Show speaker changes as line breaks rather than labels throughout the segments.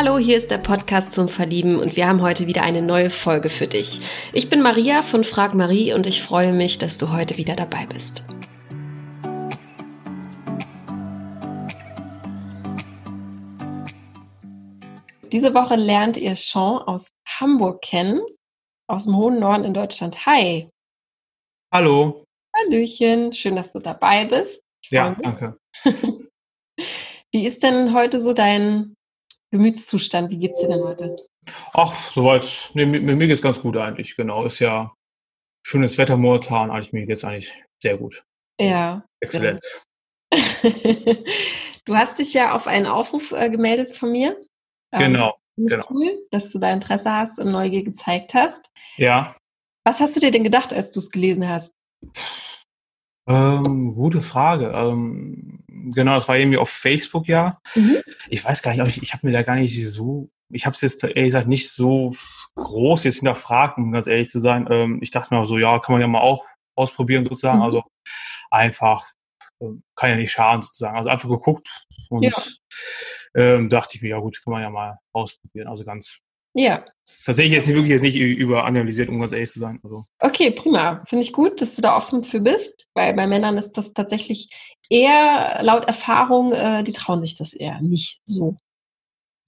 Hallo, hier ist der Podcast zum Verlieben und wir haben heute wieder eine neue Folge für dich. Ich bin Maria von Frag Marie und ich freue mich, dass du heute wieder dabei bist. Diese Woche lernt ihr Sean aus Hamburg kennen, aus dem hohen Norden in Deutschland. Hi.
Hallo.
Hallöchen, schön, dass du dabei bist.
Ja, danke.
Wie ist denn heute so dein Gemütszustand? Wie geht's dir denn heute?
Ach, soweit. Nee, mir, mir geht's ganz gut eigentlich, genau. Ist ja schönes Wetter momentan. Eigentlich, mir geht's eigentlich sehr gut.
Ja.
Exzellent.
du hast dich ja auf einen Aufruf äh, gemeldet von mir.
Ähm, genau.
Finde
genau.
cool, dass du da Interesse hast und Neugier gezeigt hast.
Ja.
Was hast du dir denn gedacht, als du es gelesen hast?
Ähm, gute Frage. Ähm, genau, das war irgendwie auf Facebook ja. Mhm. Ich weiß gar nicht, ich, ich habe mir da gar nicht so, ich habe es jetzt ehrlich gesagt nicht so groß jetzt hinterfragt, um ganz ehrlich zu sein. Ähm, ich dachte mir so, ja, kann man ja mal auch ausprobieren sozusagen. Mhm. Also einfach, ähm, kann ja nicht schaden sozusagen. Also einfach geguckt und ja. ähm, dachte ich mir, ja gut, kann man ja mal ausprobieren. Also ganz
ja.
Tatsächlich jetzt wirklich jetzt nicht überanalysiert, um ganz ehrlich zu sein. Also.
Okay, prima. Finde ich gut, dass du da offen für bist, weil bei Männern ist das tatsächlich eher laut Erfahrung, äh, die trauen sich das eher nicht so.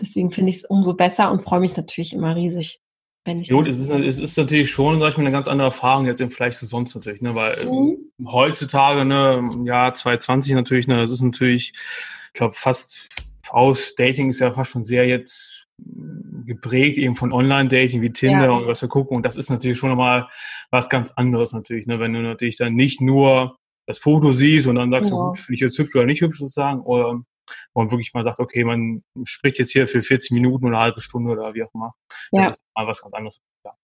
Deswegen finde ich es umso besser und freue mich natürlich immer riesig. Wenn ich
Gut, es ist, es ist natürlich schon, sag ich mal, eine ganz andere Erfahrung jetzt im Vergleich zu sonst natürlich, ne? Weil mhm. heutzutage, ne, im Jahr 2020 natürlich, ne, das ist natürlich, ich glaube, fast aus Dating ist ja fast schon sehr jetzt geprägt eben von Online-Dating wie Tinder ja. und was wir gucken. Und das ist natürlich schon nochmal was ganz anderes natürlich, ne? wenn du natürlich dann nicht nur das Foto siehst und dann sagst, ja. gut, finde ich jetzt hübsch oder nicht hübsch sozusagen, oder man wirklich mal sagt, okay, man spricht jetzt hier für 40 Minuten oder eine halbe Stunde oder wie auch immer. Ja. Das ist mal was ganz anderes. Ja.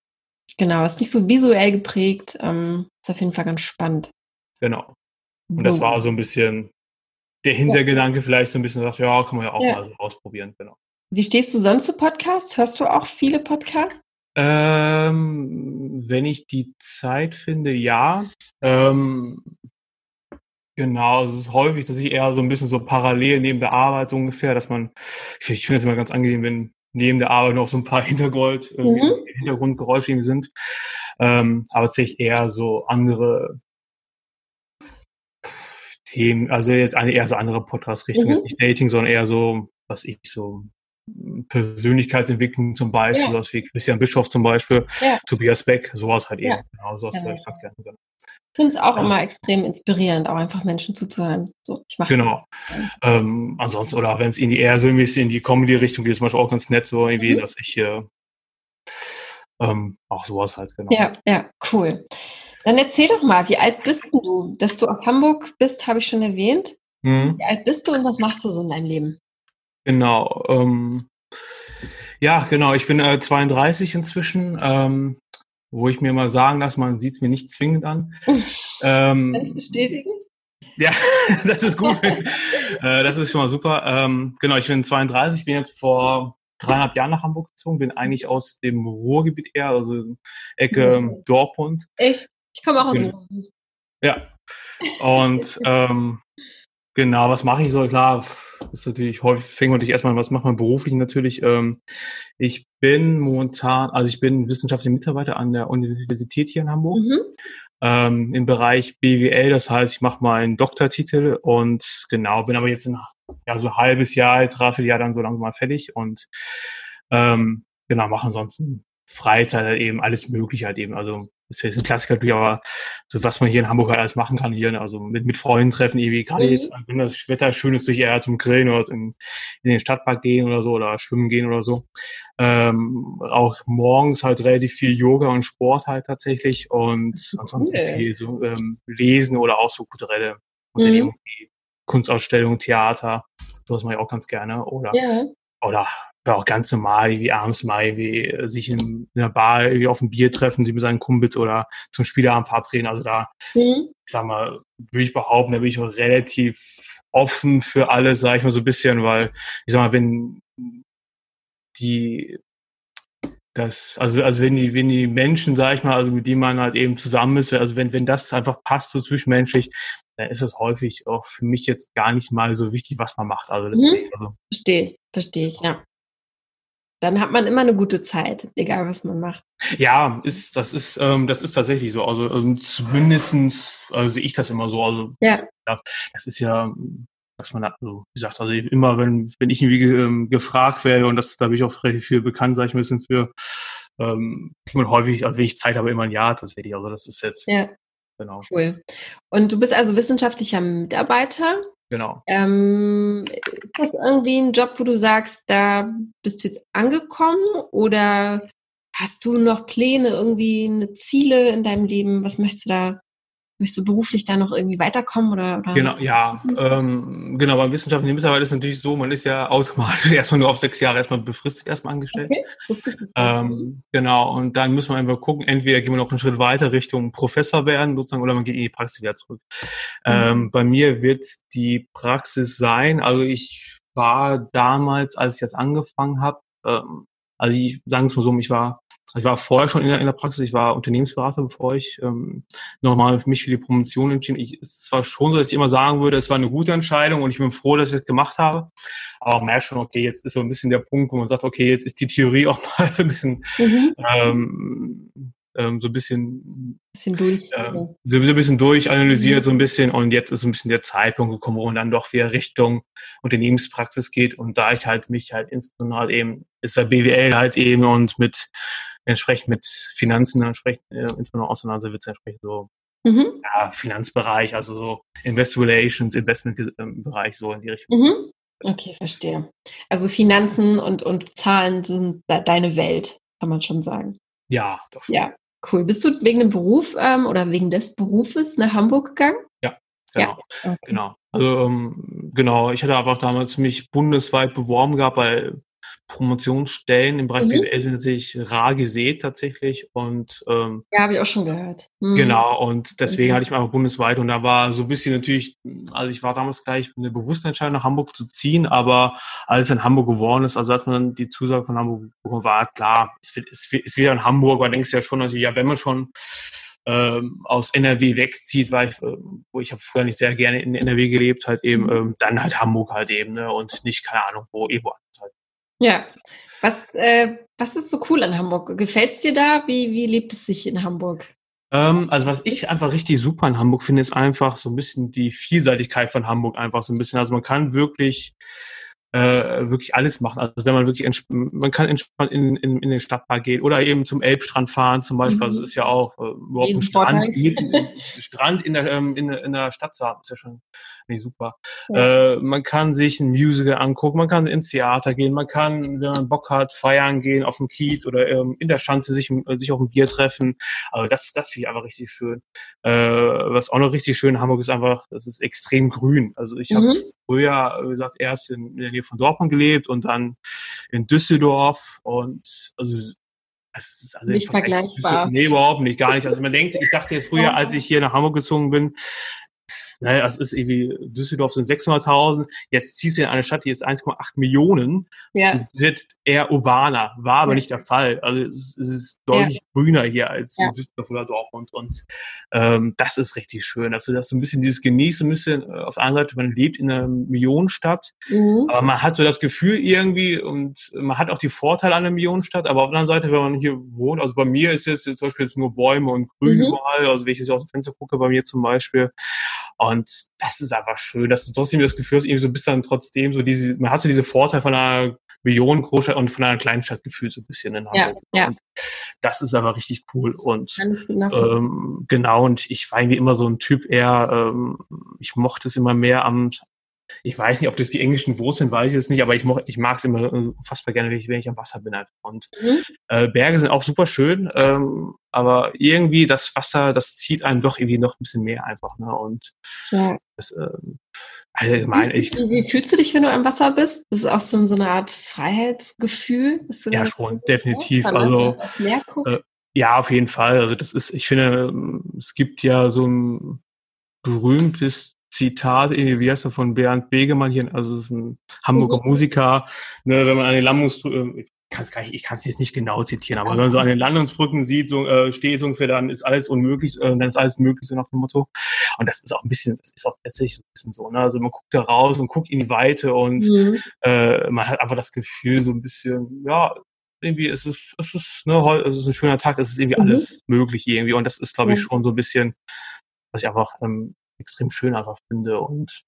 Genau, ist nicht so visuell geprägt, ähm, ist auf jeden Fall ganz spannend.
Genau. Und so. das war so ein bisschen der Hintergedanke, vielleicht so ein bisschen sagt, ja, kann man ja auch mal so ausprobieren, genau.
Wie stehst du sonst zu Podcasts? Hörst du auch viele Podcasts?
Ähm, wenn ich die Zeit finde, ja. Ähm, genau, es ist häufig, dass ich eher so ein bisschen so parallel neben der Arbeit so ungefähr, dass man, ich, ich finde es immer ganz angenehm, wenn neben der Arbeit noch so ein paar Hintergrund, mhm. Hintergrundgeräusche sind. Ähm, aber tatsächlich eher so andere Themen, also jetzt eine eher so andere Podcast-Richtung, mhm. jetzt nicht Dating, sondern eher so, was ich so Persönlichkeitsentwicklung zum Beispiel, ja. sowas wie Christian Bischof zum Beispiel, ja. Tobias Beck, sowas halt ja. eben. Genau, sowas ja. höre ich ganz gerne.
Ich finde es auch immer extrem inspirierend, auch einfach Menschen zuzuhören. So,
ich genau. Ähm, ansonsten, oder wenn es in die eher so ein bisschen in die Comedy-Richtung geht, ist manchmal auch ganz nett, so irgendwie, mhm. dass ich hier ähm, auch sowas halt, genau.
Ja, ja, cool. Dann erzähl doch mal, wie alt bist du? Dass du aus Hamburg bist, habe ich schon erwähnt. Mhm. Wie alt bist du und was machst du so in deinem Leben?
Genau. Ähm, ja, genau. Ich bin äh, 32 inzwischen, ähm, wo ich mir mal sagen lasse, man sieht es mir nicht zwingend an.
ähm, Kann ich bestätigen?
Ja, das ist gut. äh, das ist schon mal super. Ähm, genau, ich bin 32, bin jetzt vor dreieinhalb Jahren nach Hamburg gezogen, bin eigentlich aus dem Ruhrgebiet eher, also Ecke mhm. Dortmund.
Echt? Ich komme auch aus dem Ruhrgebiet.
Ja. Und ähm, genau, was mache ich so? Klar, ist natürlich häufig, fängt man natürlich erstmal, was macht man beruflich natürlich. Ähm, ich bin momentan, also ich bin wissenschaftlicher Mitarbeiter an der Universität hier in Hamburg. Mhm. Ähm, im Bereich BWL, das heißt, ich mache meinen Doktortitel und genau, bin aber jetzt in ja, so ein halbes Jahr, dreiviertel Jahr dann so langsam mal fertig und ähm, genau, mache ansonsten Freizeit halt eben alles mögliche halt eben. Also ist jetzt ein Klassiker natürlich, aber so was man hier in Hamburg halt alles machen kann hier, ne? also mit, mit Freunden treffen, irgendwie, gerade mhm. jetzt, wenn das Wetter schön ist, durch eher zum Grillen oder in, in den Stadtpark gehen oder so oder schwimmen gehen oder so. Ähm, auch morgens halt relativ viel Yoga und Sport halt tatsächlich und ansonsten cool. viel so ähm, Lesen oder auch so kulturelle Unternehmen, mhm. Kunstausstellungen, Theater, sowas mache ich auch ganz gerne oder ja. oder ja, auch ganz normal, wie abends mal wie äh, sich in einer Bar irgendwie auf ein Bier treffen, die mit seinen Kumpels oder zum Spieleabend verabreden. Also da, mhm. ich sag mal, würde ich behaupten, da bin ich auch relativ offen für alles, sage ich mal so ein bisschen, weil ich sag mal, wenn die das, also, also wenn die, wenn die Menschen, sag ich mal, also mit denen man halt eben zusammen ist, also wenn, wenn das einfach passt, so zwischenmenschlich, dann ist es häufig auch für mich jetzt gar nicht mal so wichtig, was man macht. Also
deswegen, mhm. also. Verstehe, verstehe ich, ja. Dann hat man immer eine gute Zeit, egal was man macht.
Ja, ist, das ist, ähm, das ist tatsächlich so. Also, also zumindestens also sehe ich das immer so. Also
Ja.
ja, das ist ja, dass man wie gesagt, also immer wenn, wenn ich irgendwie ge- ähm, gefragt werde, und das da bin ich auch relativ viel bekannt, sage ich ein bisschen für, ähm, kriegt man häufig, also wenn ich Zeit habe, immer ein Ja tatsächlich. Also das ist jetzt,
Ja,
genau,
cool. Und du bist also wissenschaftlicher Mitarbeiter.
Genau.
Ähm, ist das irgendwie ein Job, wo du sagst, da bist du jetzt angekommen oder hast du noch Pläne, irgendwie eine Ziele in deinem Leben? Was möchtest du da, möchtest du beruflich da noch irgendwie weiterkommen oder? oder?
Genau, ja, ähm, genau, beim wissenschaftlichen Mitarbeiter ist es natürlich so, man ist ja automatisch erstmal nur auf sechs Jahre erstmal befristet erstmal angestellt.
Okay.
Ähm, genau, und dann muss man einfach gucken, entweder gehen wir noch einen Schritt weiter Richtung Professor werden, sozusagen, oder man geht in die Praxis wieder zurück. Ähm, bei mir wird die Praxis sein, also ich war damals, als ich jetzt angefangen habe, ähm, also ich sagen es mal so, ich war, ich war vorher schon in der, in der Praxis, ich war Unternehmensberater, bevor ich ähm, nochmal mich für die Promotion entschieden. Ich, es zwar schon so, dass ich immer sagen würde, es war eine gute Entscheidung und ich bin froh, dass ich es gemacht habe, aber man merkt schon, okay, jetzt ist so ein bisschen der Punkt, wo man sagt, okay, jetzt ist die Theorie auch mal so ein bisschen
Mhm.
ähm, ähm, so ein bisschen
Bisschen durch.
äh, so ein bisschen durchanalysiert, so ein bisschen und jetzt ist so ein bisschen der Zeitpunkt gekommen, wo man dann doch wieder Richtung Unternehmenspraxis geht und da ich halt mich halt insbesondere halt eben ist der BWL halt eben und mit entsprechend mit Finanzen entsprechend äh, insbesondere auseinandersetzt, wird es entsprechend so
Mhm.
ja, Finanzbereich, also so Investor Relations, Investmentbereich so in die Richtung.
Mhm. Okay, verstehe. Also Finanzen und, und Zahlen sind de- deine Welt, kann man schon sagen.
Ja, doch schon.
Ja, cool. Bist du wegen dem Beruf ähm, oder wegen des Berufes nach Hamburg gegangen?
Genau.
Okay.
Genau. Also ähm, genau, ich hatte einfach damals mich bundesweit beworben gehabt, weil Promotionsstellen im Bereich
Mhm.
BWL sind natürlich rar gesät tatsächlich und ähm,
Ja, habe ich auch schon gehört. Mhm.
genau und deswegen
Mhm.
hatte ich mich einfach bundesweit und da war so ein bisschen natürlich, also ich war damals gleich eine bewusste Entscheidung nach Hamburg zu ziehen, aber als es in Hamburg geworden ist, also als man dann die Zusage von Hamburg bekommen war, klar, es wird, es wird, es wird in Hamburg, aber denkst du ja schon natürlich, ja, wenn man schon ähm, aus NRW wegzieht, weil ich, äh, wo ich habe früher nicht sehr gerne in NRW gelebt, halt eben,
Mhm.
ähm, dann halt Hamburg halt eben, ne? Und nicht, keine Ahnung, wo, irgendwo anders halt.
Ja. Was, äh, was ist so cool an Hamburg? Gefällt es dir da? Wie, wie lebt es sich in Hamburg?
Ähm, also was ich einfach richtig super in Hamburg finde, ist einfach so ein bisschen die Vielseitigkeit von Hamburg einfach so ein bisschen. Also man kann wirklich äh, wirklich alles machen. Also wenn man wirklich man kann entspannt in, in, in den Stadtpark gehen oder eben zum Elbstrand fahren zum Beispiel.
Mhm.
Also es ist ja auch äh, überhaupt ein. Strand, mitten- Strand in der, ähm, in, in der Stadt zu haben, ist ja schon nee, super.
Ja.
Äh, man kann sich ein Musical angucken, man kann ins Theater gehen, man kann, wenn man Bock hat, feiern gehen auf dem Kiez oder ähm, in der Schanze sich, äh, sich auf ein Bier treffen. Also das, das finde ich einfach richtig schön. Äh, was auch noch richtig schön in Hamburg ist einfach, das ist extrem grün. Also ich habe
Mhm.
Früher, wie gesagt, erst in, in der Nähe von Dortmund gelebt und dann in Düsseldorf und also es ist also
Nicht vergleichbar.
Nee, überhaupt nicht, gar nicht. Also man denkt, ich dachte jetzt früher, als ich hier nach Hamburg gezogen bin, naja, es ist irgendwie, Düsseldorf sind 600.000, jetzt ziehst du in eine Stadt, die ist 1,8 Millionen
Ja.
und wird eher urbaner, war aber
Ja.
nicht der Fall. Also es ist, es ist deutlich grüner hier als
Ja.
in Düsseldorf oder Dortmund und ähm, das ist richtig schön, dass du das so ein bisschen dieses ein bisschen äh, auf der anderen Seite, man lebt in einer Millionenstadt,
Mhm.
aber man hat so das Gefühl irgendwie und man hat auch die Vorteile an einer Millionenstadt, aber auf der anderen Seite, wenn man hier wohnt, also bei mir ist jetzt, jetzt zum Beispiel jetzt nur Bäume und Grün
Mhm.
überall, also wenn ich jetzt aus dem Fenster gucke, bei mir zum Beispiel. Und das ist einfach schön, dass du trotzdem das Gefühl hast, irgendwie so bist dann trotzdem so diese, man hat so diese Vorteile von einer Millionengroßstadt und von einer Kleinstadt gefühlt so ein bisschen in
Ja,
Hamburg.
ja.
Und das ist aber richtig cool und ähm, genau, und ich war irgendwie immer so ein Typ eher, ähm, ich mochte es immer mehr am, ich weiß nicht, ob das die englischen Wurzeln, weiß ich jetzt nicht, aber ich, ich mag es immer äh, unfassbar gerne, wenn ich, wenn ich am Wasser bin einfach. Und
Mhm.
äh, Berge sind auch super schön, ähm, aber irgendwie das Wasser, das zieht einem doch irgendwie noch ein bisschen mehr einfach. Ne? Und
Ja.
das, ähm, allgemein, ich,
Wie, wie fühlst du dich, wenn du am Wasser bist? Das ist auch so, so eine Art Freiheitsgefühl.
ja schon, definitiv.
von
Also
guckst.
äh, Ja, auf jeden Fall. Also das ist, ich finde, ähm, es gibt ja so ein berühmtes Zitat, irgendwie, wie heißt er, von Bernd Begemann hier, also das ist ein Hamburger
Mhm.
Musiker, ne, wenn man an den Landungsbrücken, ich kann es nicht, ich kann es jetzt nicht genau zitieren, aber wenn man so an den Landungsbrücken sieht, so äh, steht so ungefähr, dann ist alles unmöglich, äh, dann ist alles möglich, so nach dem Motto. Und das ist auch ein bisschen, das ist auch tatsächlich so ein bisschen so, ne? Also man guckt da raus und guckt in die Weite und
Mhm.
äh, man hat einfach das Gefühl, so ein bisschen, ja, irgendwie ist es, es ist, ne, es ist ein schöner Tag, es ist irgendwie mhm. alles möglich irgendwie. Und das ist, glaube ich, schon so ein bisschen, was ich einfach ähm, extrem schön einfach finde. Und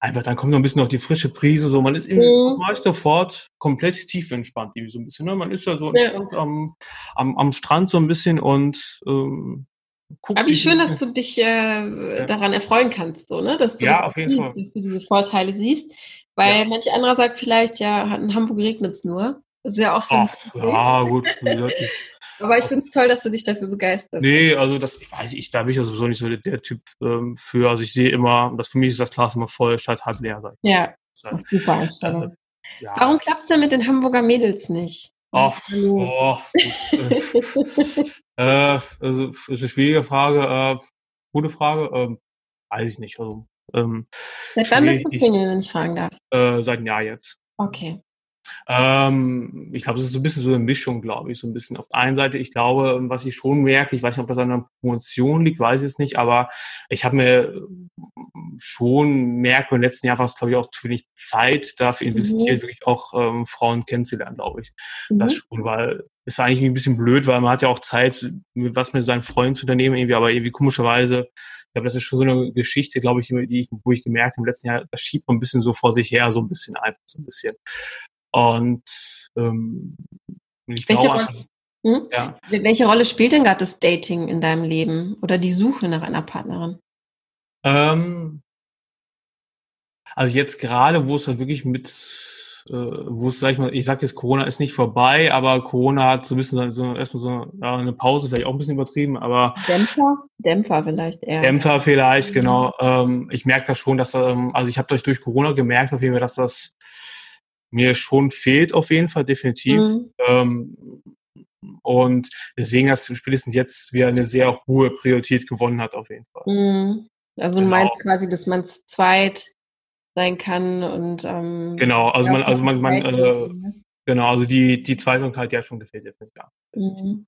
einfach, dann kommt noch ein bisschen noch die frische Prise, so man ist irgendwie mhm. sofort komplett tief entspannt, irgendwie so ein bisschen. Ne? Man ist ja so ja. Am, am, am Strand so ein bisschen und ähm,
guckt. Aber wie schön, dass du dich äh, ja. daran erfreuen kannst, so, ne? Dass du
ja, jeden
siehst, dass du diese Vorteile siehst. Weil ja. manch anderer sagt vielleicht, ja, in Hamburg regnet es nur. Das ist ja auch so.
Ach, ja, gut.
Aber ich finde es toll, dass du dich dafür begeisterst.
Nee, also das, ich weiß, ich, da bin ich ja sowieso nicht so der, der Typ ähm, für. Also ich sehe immer, dass für mich ist das Glas immer voll statt halb leer. Sag
ich. Ja, halt, super Einstellung. Äh, ja. Warum klappt es denn mit den Hamburger Mädels nicht?
Ach, oh, äh, also ist eine schwierige Frage. Äh, gute Frage. Ähm, weiß ich nicht. Also, ähm,
seit wann bist du Single, wenn ich fragen darf?
Äh, seit einem Jahr jetzt.
Okay.
Ähm, ich glaube, es ist so ein bisschen so eine Mischung, glaube ich, so ein bisschen. Auf der einen Seite, ich glaube, was ich schon merke, ich weiß nicht, ob das an der Promotion liegt, weiß ich es nicht, aber ich habe mir schon merkt, im letzten Jahr war es, glaube ich, auch zu wenig Zeit dafür mhm. investiert, mhm. wirklich auch ähm, Frauen kennenzulernen, glaube ich. Mhm. Das schon, weil es ist eigentlich ein bisschen blöd, weil man hat ja auch Zeit, was mit seinen Freunden zu unternehmen, irgendwie, aber irgendwie komischerweise ich glaube, das ist schon so eine Geschichte, glaube ich, die ich, wo ich gemerkt habe, im letzten Jahr, das schiebt man ein bisschen so vor sich her, so ein bisschen einfach, so ein bisschen. Und ähm, ich
welche, glaube, Rolle, hm? ja. welche Rolle spielt denn gerade das Dating in deinem Leben oder die Suche nach einer Partnerin?
Ähm, also jetzt gerade, wo es halt wirklich mit, äh, wo es, sag ich mal, ich sag jetzt, Corona ist nicht vorbei, aber Corona hat so ein bisschen so erstmal so eine Pause, vielleicht auch ein bisschen übertrieben, aber
Dämpfer, Dämpfer vielleicht eher.
Dämpfer vielleicht, mhm. genau. Ähm, ich merke das schon, dass ähm, also ich habe durch durch Corona gemerkt auf jeden Fall, dass das mir schon fehlt auf jeden Fall definitiv. Mhm. Ähm, und deswegen hast du spätestens jetzt wieder eine sehr hohe Priorität gewonnen hat auf jeden Fall.
Mhm. Also genau. du meinst quasi, dass man zu zweit sein kann und ähm,
genau, also man, also man, man äh, ne? genau, also die die Zweisamkeit ja schon gefällt jetzt nicht ja. Mhm.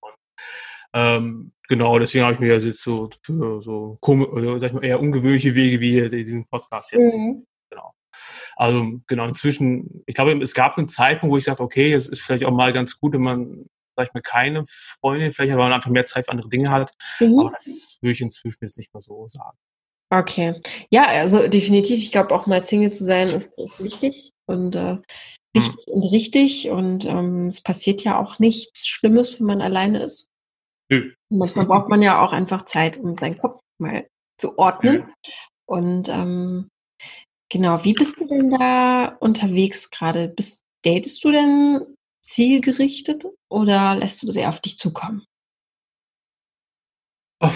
Ähm, genau, deswegen habe ich mir jetzt so für so, so sag ich mal, eher ungewöhnliche Wege wie diesen Podcast jetzt mhm. Also genau, inzwischen, ich glaube, es gab einen Zeitpunkt, wo ich sagte, okay, es ist vielleicht auch mal ganz gut, wenn man, sag ich mal, keine Freundin, vielleicht aber man einfach mehr Zeit für andere Dinge hat. Mhm. Aber das würde ich inzwischen jetzt nicht mehr so sagen.
Okay. Ja, also definitiv, ich glaube auch mal Single zu sein ist, ist wichtig und äh, wichtig hm. und richtig. Und ähm, es passiert ja auch nichts Schlimmes, wenn man alleine ist. Nö. Manchmal braucht man ja auch einfach Zeit, um seinen Kopf mal zu ordnen. Nö. Und ähm, Genau, wie bist du denn da unterwegs gerade? Bist, datest du denn zielgerichtet oder lässt du das eher auf dich zukommen?
Ach,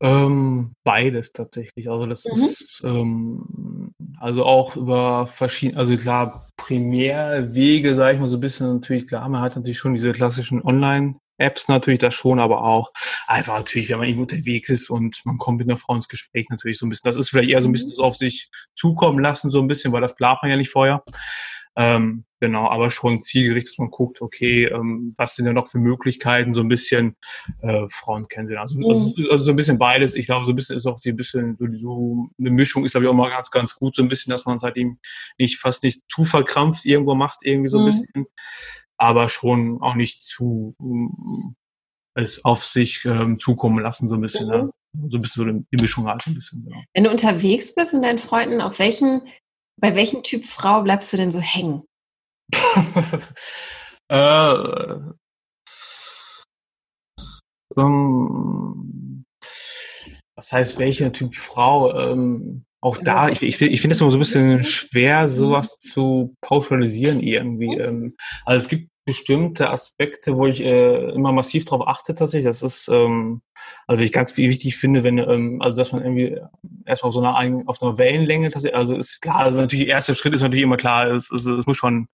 ähm, beides tatsächlich. Also das mhm. ist ähm, also auch über verschiedene, also klar, Primärwege, sage ich mal so ein bisschen natürlich klar, man hat natürlich schon diese klassischen Online- Apps natürlich das schon, aber auch einfach natürlich, wenn man irgendwo unterwegs ist und man kommt mit einer Frau ins Gespräch natürlich so ein bisschen. Das ist vielleicht eher so ein bisschen mhm. das auf sich zukommen lassen, so ein bisschen, weil das plant man ja nicht vorher. Ähm, genau, aber schon zielgerichtet, dass man guckt, okay, ähm, was sind da noch für Möglichkeiten, so ein bisschen äh, Frauen kennenzulernen. Also, mhm. also, also so ein bisschen beides. Ich glaube, so ein bisschen ist auch die ein bisschen so, so eine Mischung ist, glaube ich, auch mal ganz, ganz gut, so ein bisschen, dass man es halt eben nicht fast nicht zu verkrampft irgendwo macht, irgendwie so ein mhm. bisschen aber schon auch nicht zu mm, es auf sich ähm, zukommen lassen, so ein bisschen. Mhm. Ne? So ein bisschen so die Mischung halt so ein bisschen. Genau.
Wenn du unterwegs bist mit deinen Freunden, auf welchen, bei welchem Typ Frau bleibst du denn so hängen?
äh, ähm, was heißt welcher Typ Frau? Ähm, auch da, ich, ich, ich finde es immer so ein bisschen schwer, sowas zu pauschalisieren irgendwie. Ähm, also es gibt bestimmte Aspekte, wo ich äh, immer massiv darauf achte tatsächlich. Das ist, ähm, also ich ganz wichtig finde, wenn, ähm, also dass man irgendwie erstmal auf so einer auf einer Wellenlänge tatsächlich, also ist klar, also natürlich der erste Schritt ist natürlich immer klar, es, es, es muss schon,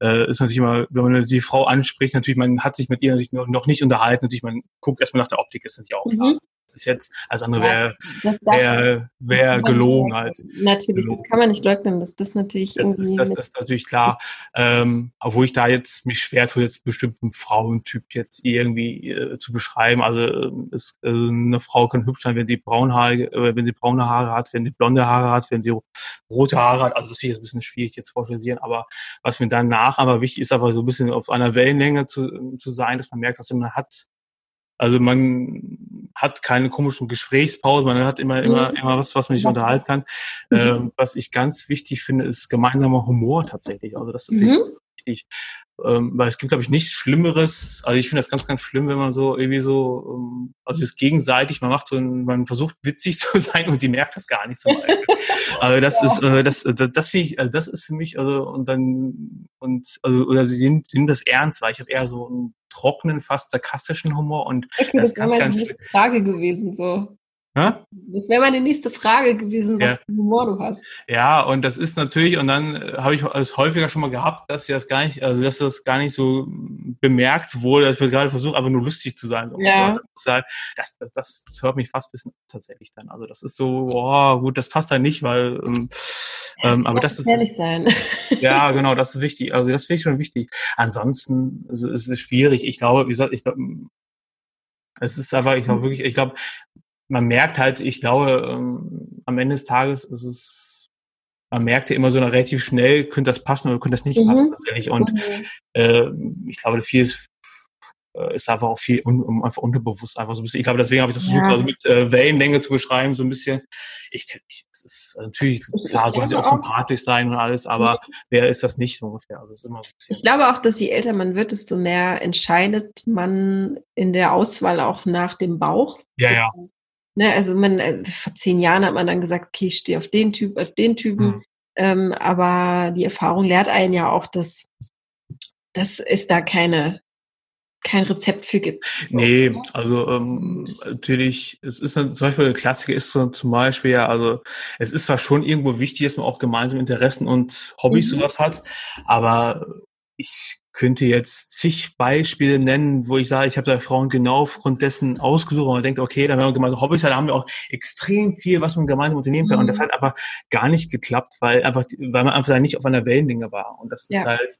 äh, ist natürlich immer, wenn man die Frau anspricht, natürlich, man hat sich mit ihr natürlich noch, noch nicht unterhalten, natürlich, man guckt erstmal nach der Optik, ist natürlich auch klar. Mhm. Das ist jetzt, als andere wäre wär, wär gelogen halt.
Natürlich, gelogen. das kann man nicht leugnen, das, das natürlich
das Ist, das, das ist natürlich klar. Ähm, obwohl ich da jetzt mich schwer tue, jetzt bestimmten Frauentyp jetzt irgendwie äh, zu beschreiben. Also, ist, äh, eine Frau kann hübsch sein, wenn sie braune Haare, äh, wenn sie braune Haare hat, wenn sie blonde Haare hat, wenn sie rote Haare hat. Also das finde ich jetzt ein bisschen schwierig jetzt vorstellen. Aber was mir danach aber wichtig ist, aber so ein bisschen auf einer Wellenlänge zu, zu sein, dass man merkt, dass man hat also man hat keine komischen Gesprächspausen, man hat immer, immer, mhm. immer was, was man sich unterhalten kann. Mhm. Ähm, was ich ganz wichtig finde, ist gemeinsamer Humor tatsächlich. Also das ist mhm. wichtig. Ähm, weil es gibt, glaube ich, nichts Schlimmeres. Also ich finde das ganz, ganz schlimm, wenn man so irgendwie so, ähm, also es ist gegenseitig, man macht so, ein, man versucht witzig zu sein und die merkt das gar nicht zum Beispiel. also das ja. ist, äh, das, das, das finde ich, also das ist für mich, also und dann und also oder sie nehmen, sie nehmen das ernst, weil ich habe eher so ein trockenen, fast sarkastischen Humor und
okay, das, das wäre meine Frage gewesen so. Ja? Das wäre meine nächste Frage gewesen, was ja. für Humor du hast.
Ja, und das ist natürlich, und dann äh, habe ich es häufiger schon mal gehabt, dass das gar nicht, also dass das gar nicht so bemerkt wurde, dass wir gerade versuchen, einfach nur lustig zu sein.
Ja.
Das, halt, das, das, das, hört mich fast ein bisschen tatsächlich dann. Also das ist so, oh, gut, das passt halt nicht, weil ähm, ähm, aber das ist
ehrlich sein.
Ja, genau, das ist wichtig. Also das finde ich schon wichtig. Ansonsten ist es schwierig. Ich glaube, wie gesagt, ich glaube, es ist einfach, ich glaube wirklich, ich glaube, man merkt halt, ich glaube, ähm, am Ende des Tages ist es, man merkt ja immer so relativ schnell, könnte das passen oder könnte das nicht mhm. passen tatsächlich. Und mhm. äh, ich glaube, vieles äh, ist einfach auch viel un, einfach unterbewusst einfach so ein bisschen. Ich glaube, deswegen habe ich das versucht, also mit äh, Wellenlänge zu beschreiben, so ein bisschen. Ich, ich es ist natürlich klar, soll sie auch sympathisch sein und alles, aber mhm. wer ist das nicht ungefähr? Also ist immer
so ein bisschen. Ich glaube auch, dass je älter man wird, desto mehr entscheidet man in der Auswahl auch nach dem Bauch.
Ja, ja.
Ne, also man, äh, vor zehn Jahren hat man dann gesagt, okay, ich stehe auf den Typ, auf den Typen. Mhm. Ähm, aber die Erfahrung lehrt einen ja auch, dass, dass es da keine kein Rezept für gibt.
Nee, also ähm, natürlich, es ist zum Beispiel der Klassiker ist so, zum Beispiel ja, also es ist zwar schon irgendwo wichtig, dass man auch gemeinsame Interessen und Hobbys mhm. sowas hat, aber ich könnte jetzt zig Beispiele nennen, wo ich sage, ich habe da Frauen genau aufgrund dessen ausgesucht und man denkt, okay, dann wenn man gemeinsam Hobbys da haben wir auch extrem viel, was man gemeinsam unternehmen kann. Mhm. Und das mhm. hat einfach gar nicht geklappt, weil einfach, weil man einfach nicht auf einer Wellenlänge war. Und das ja. ist halt,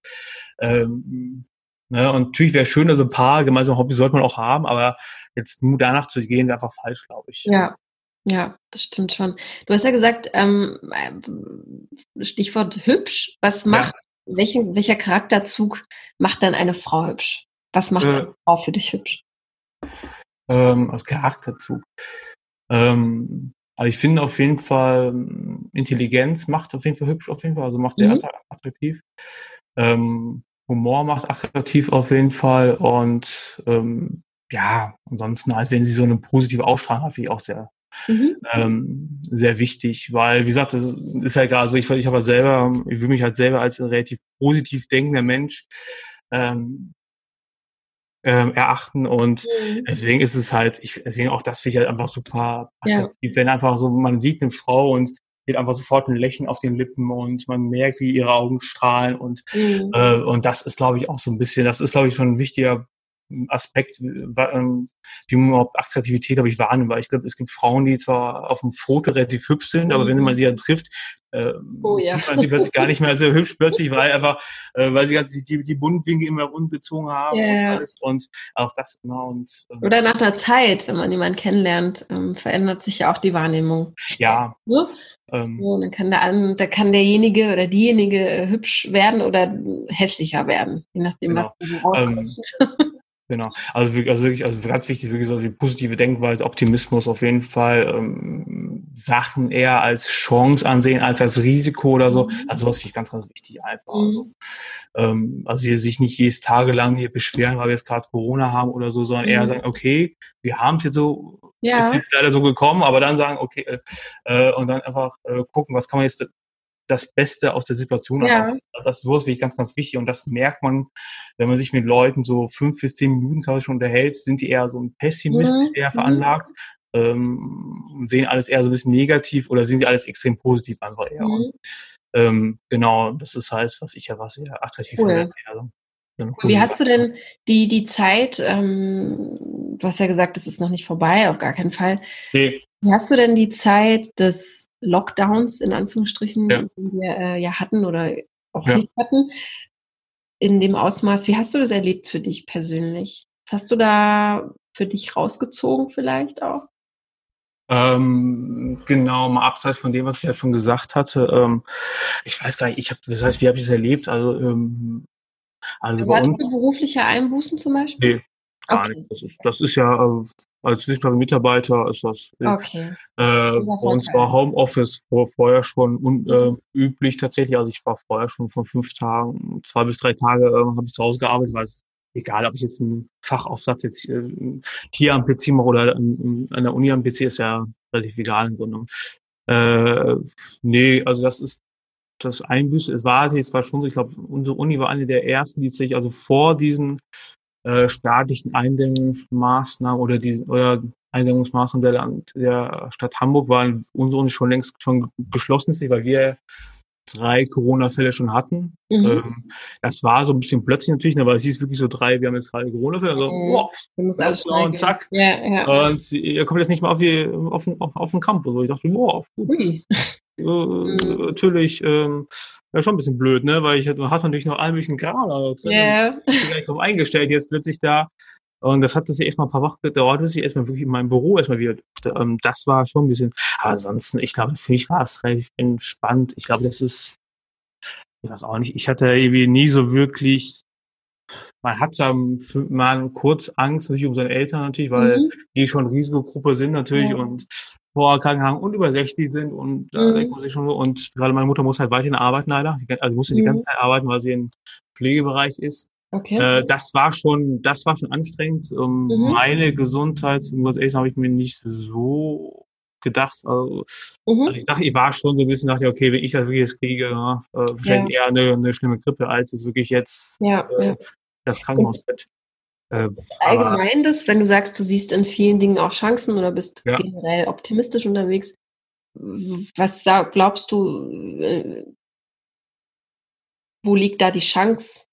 ähm, ne, und natürlich wäre schön, also ein paar gemeinsame Hobbys sollte man auch haben, aber jetzt nur danach zu gehen, wäre einfach falsch, glaube ich.
Ja, ja, das stimmt schon. Du hast ja gesagt, ähm, Stichwort hübsch. Was macht, welchen, welcher Charakterzug macht dann eine Frau hübsch? Was macht äh, eine Frau für dich hübsch?
Ähm, als Charakterzug. Ähm, also ich finde auf jeden Fall Intelligenz macht auf jeden Fall hübsch auf jeden Fall, also macht sehr mhm. attraktiv. Ähm, Humor macht attraktiv auf jeden Fall und ähm, ja, ansonsten halt, wenn sie so eine positive Ausstrahlung hat, finde ich auch sehr, mhm. ähm, sehr wichtig, weil, wie gesagt, das ist halt gerade so, ich, ich habe selber, ich will mich halt selber als ein relativ positiv denkender Mensch ähm, ähm, erachten und mhm. deswegen ist es halt, ich, deswegen auch das finde ich halt einfach super attraktiv, ja. wenn einfach so, man sieht eine Frau und geht einfach sofort ein Lächeln auf den Lippen und man merkt, wie ihre Augen strahlen und mhm. äh, und das ist, glaube ich, auch so ein bisschen, das ist, glaube ich, schon ein wichtiger Aspekt, ähm, wie man überhaupt Attraktivität, glaube ich, wahrnimmt. Weil ich glaube, es gibt Frauen, die zwar auf dem Foto relativ hübsch sind, aber wenn man sie dann trifft, äh,
oh, ja.
man sie plötzlich gar nicht mehr so hübsch plötzlich, weil einfach, äh, weil sie ganz die, die Buntwinkel immer unbezogen haben
yeah.
und alles und auch das genau und
ähm, oder nach einer Zeit, wenn man jemanden kennenlernt, ähm, verändert sich ja auch die Wahrnehmung.
Ja.
So? Ähm, so, dann kann der, da kann derjenige oder diejenige äh, hübsch werden oder hässlicher werden, je nachdem, genau. was du rauskommt.
Genau. Also, also wirklich, also ganz wichtig, wirklich so die positive Denkweise, Optimismus auf jeden Fall, ähm, Sachen eher als Chance ansehen als als Risiko oder so. Mhm. Also sowas finde ich ganz, ganz wichtig einfach. Mhm. Also, ähm, also hier sich nicht jedes tagelang hier beschweren, weil wir jetzt gerade Corona haben oder so, sondern mhm. eher sagen, okay, wir haben es jetzt so, ja. ist jetzt leider so gekommen, aber dann sagen, okay, äh, äh und dann einfach äh, gucken, was kann man jetzt das Beste aus der Situation
ja. haben.
Das ist wirklich ganz, ganz wichtig. Und das merkt man, wenn man sich mit Leuten so fünf bis zehn Minuten glaube schon unterhält, sind die eher so pessimistisch mhm. eher veranlagt ähm, und sehen alles eher so ein bisschen negativ oder sehen sie alles extrem positiv einfach eher. Mhm. Und, ähm, genau, das ist halt, was ich ja was sehr attraktiv cool. finde. Also.
Wie hast du denn die, die Zeit, ähm, du hast ja gesagt, es ist noch nicht vorbei, auf gar keinen Fall. Nee. Wie hast du denn die Zeit des Lockdowns, in Anführungsstrichen, ja. die wir äh, ja hatten oder auch ja. nicht hatten, in dem Ausmaß, wie hast du das erlebt für dich persönlich? Was hast du da für dich rausgezogen vielleicht auch?
Ähm, genau, mal abseits von dem, was ich ja schon gesagt hatte. Ähm, ich weiß gar nicht, ich habe, das heißt, wie habe ich es erlebt? Also, ähm,
also, also bei uns, berufliche Einbußen zum Beispiel?
Nee, gar okay. nicht. Das ist, das ist ja äh, als wissenschaftlicher Mitarbeiter ist das.
Okay.
Äh, bei uns war Homeoffice vor, vorher schon un, äh, üblich tatsächlich. Also ich war vorher schon von fünf Tagen, zwei bis drei Tage äh, habe ich zu Hause gearbeitet, weil es egal, ob ich jetzt einen Fachaufsatz jetzt äh, hier am PC mache oder an, an der Uni am PC, ist ja relativ egal im Grunde. Äh, nee, also das ist das Einbüßen. Es war jetzt war schon so, ich glaube, unsere Uni war eine der ersten, die sich also vor diesen äh, staatlichen Eindämmungsmaßnahmen oder die oder Eindämmungsmaßnahmen der, der Stadt Hamburg waren unsere Uni schon längst schon geschlossen ist, weil wir drei Corona-Fälle schon hatten. Mhm. Ähm, das war so ein bisschen plötzlich natürlich, aber es hieß wirklich so drei, wir haben jetzt drei Corona-Fälle. Also, mhm. wow,
muss alles und
zack. Ja, ja. Und ihr kommt jetzt nicht mal auf, die, auf, auf, auf den Campus. Ich dachte, wow, gut. Ui. Äh, mhm. Natürlich ähm, ja, schon ein bisschen blöd, ne? Weil ich hat, man hat natürlich noch all möglichen Grader drin. Ja. Ich bin gar nicht drauf eingestellt, jetzt plötzlich da und das hat das ja erstmal ein paar Wochen gedauert, bis ich erstmal wirklich in meinem Büro erstmal wieder. Ähm, das war schon ein bisschen, aber ansonsten, ich glaube, für mich war es relativ entspannt. Ich glaube, das ist, ich weiß auch nicht, ich hatte irgendwie nie so wirklich, man hat ja mal kurz Angst natürlich um seine Eltern natürlich, weil mhm. die schon Risikogruppe sind natürlich ja. und vorerkrankt haben und über 60 sind und da mhm. denkt man sich schon so, und gerade meine Mutter muss halt weiterhin arbeiten leider, also musste mhm. die ganze Zeit arbeiten, weil sie im Pflegebereich ist. Okay. Äh, das war schon, das war schon anstrengend. Ähm, mhm. Meine Gesundheit, muss ehrlich habe ich mir nicht so gedacht. Also, mhm. also, ich dachte, ich war schon so ein bisschen, dachte, okay, wenn ich das wirklich jetzt kriege, äh, wahrscheinlich ja. eher eine, eine schlimme Grippe, als es wirklich jetzt
ja,
äh,
ja.
das Krankenhausbett.
Äh, Allgemein das, wenn du sagst, du siehst in vielen Dingen auch Chancen oder bist ja. generell optimistisch unterwegs, was glaubst du, äh, wo liegt da die Chance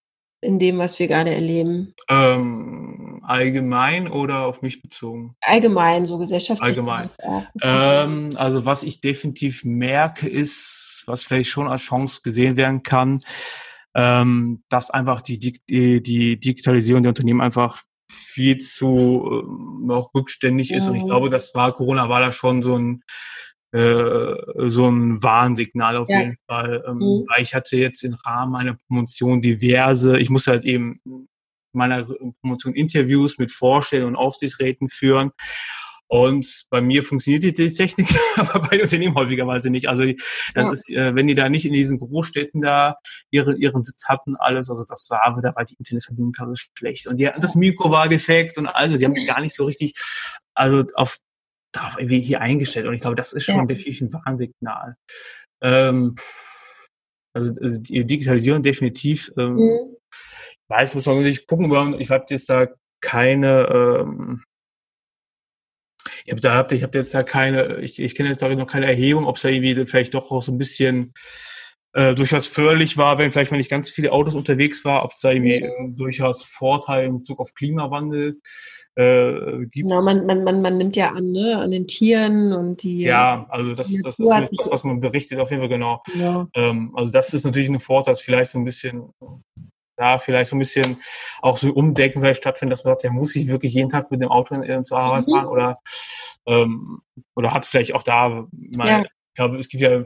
in dem, was wir gerade erleben?
Ähm, allgemein oder auf mich bezogen?
Allgemein, so gesellschaftlich.
Allgemein. Ähm, also was ich definitiv merke, ist, was vielleicht schon als Chance gesehen werden kann, ähm, dass einfach die, die, die Digitalisierung der Unternehmen einfach viel zu äh, noch rückständig ist. Und ich glaube, das war Corona war da schon so ein äh, so ein Warnsignal auf ja. jeden Fall. Ähm, mhm. Weil ich hatte jetzt im Rahmen meiner Promotion diverse, ich muss halt eben meiner Promotion Interviews mit Vorstellern und Aufsichtsräten führen. Und bei mir funktioniert die Technik, aber bei den Unternehmen häufigerweise nicht. Also das ja. ist, äh, wenn die da nicht in diesen Großstädten da ihren, ihren Sitz hatten, alles, also das war, da war die Internetverbindung ich schlecht. Und die, das Mikro war defekt und also, sie haben sich gar nicht so richtig, also auf darauf irgendwie hier eingestellt. Und ich glaube, das ist schon ja. definitiv ein Warnsignal. Ähm, also, also die Digitalisierung definitiv. Ähm, mhm. Ich weiß, muss man wirklich gucken. Ich habe jetzt da keine. Ähm, ich habe da, hab, ich habe jetzt da keine. Ich, ich kenne jetzt da noch keine Erhebung, ob es da irgendwie vielleicht doch auch so ein bisschen äh, durchaus förderlich war, wenn vielleicht mal nicht ganz viele Autos unterwegs war, ob es da irgendwie mhm. durchaus Vorteile in Bezug auf Klimawandel äh, gibt.
Genau, man, man, man, man nimmt ja an, ne, an den Tieren und die.
Ja, also das, das ist das, was man berichtet, auf jeden Fall genau. Ja. Ähm, also das ist natürlich ein Vorteil, dass vielleicht so ein bisschen da vielleicht so ein bisschen auch so Umdenken vielleicht stattfindet, dass man sagt, ja, muss ich wirklich jeden Tag mit dem Auto in, zur Arbeit mhm. fahren oder ähm, oder hat vielleicht auch da mal, ja. ich glaube, es gibt ja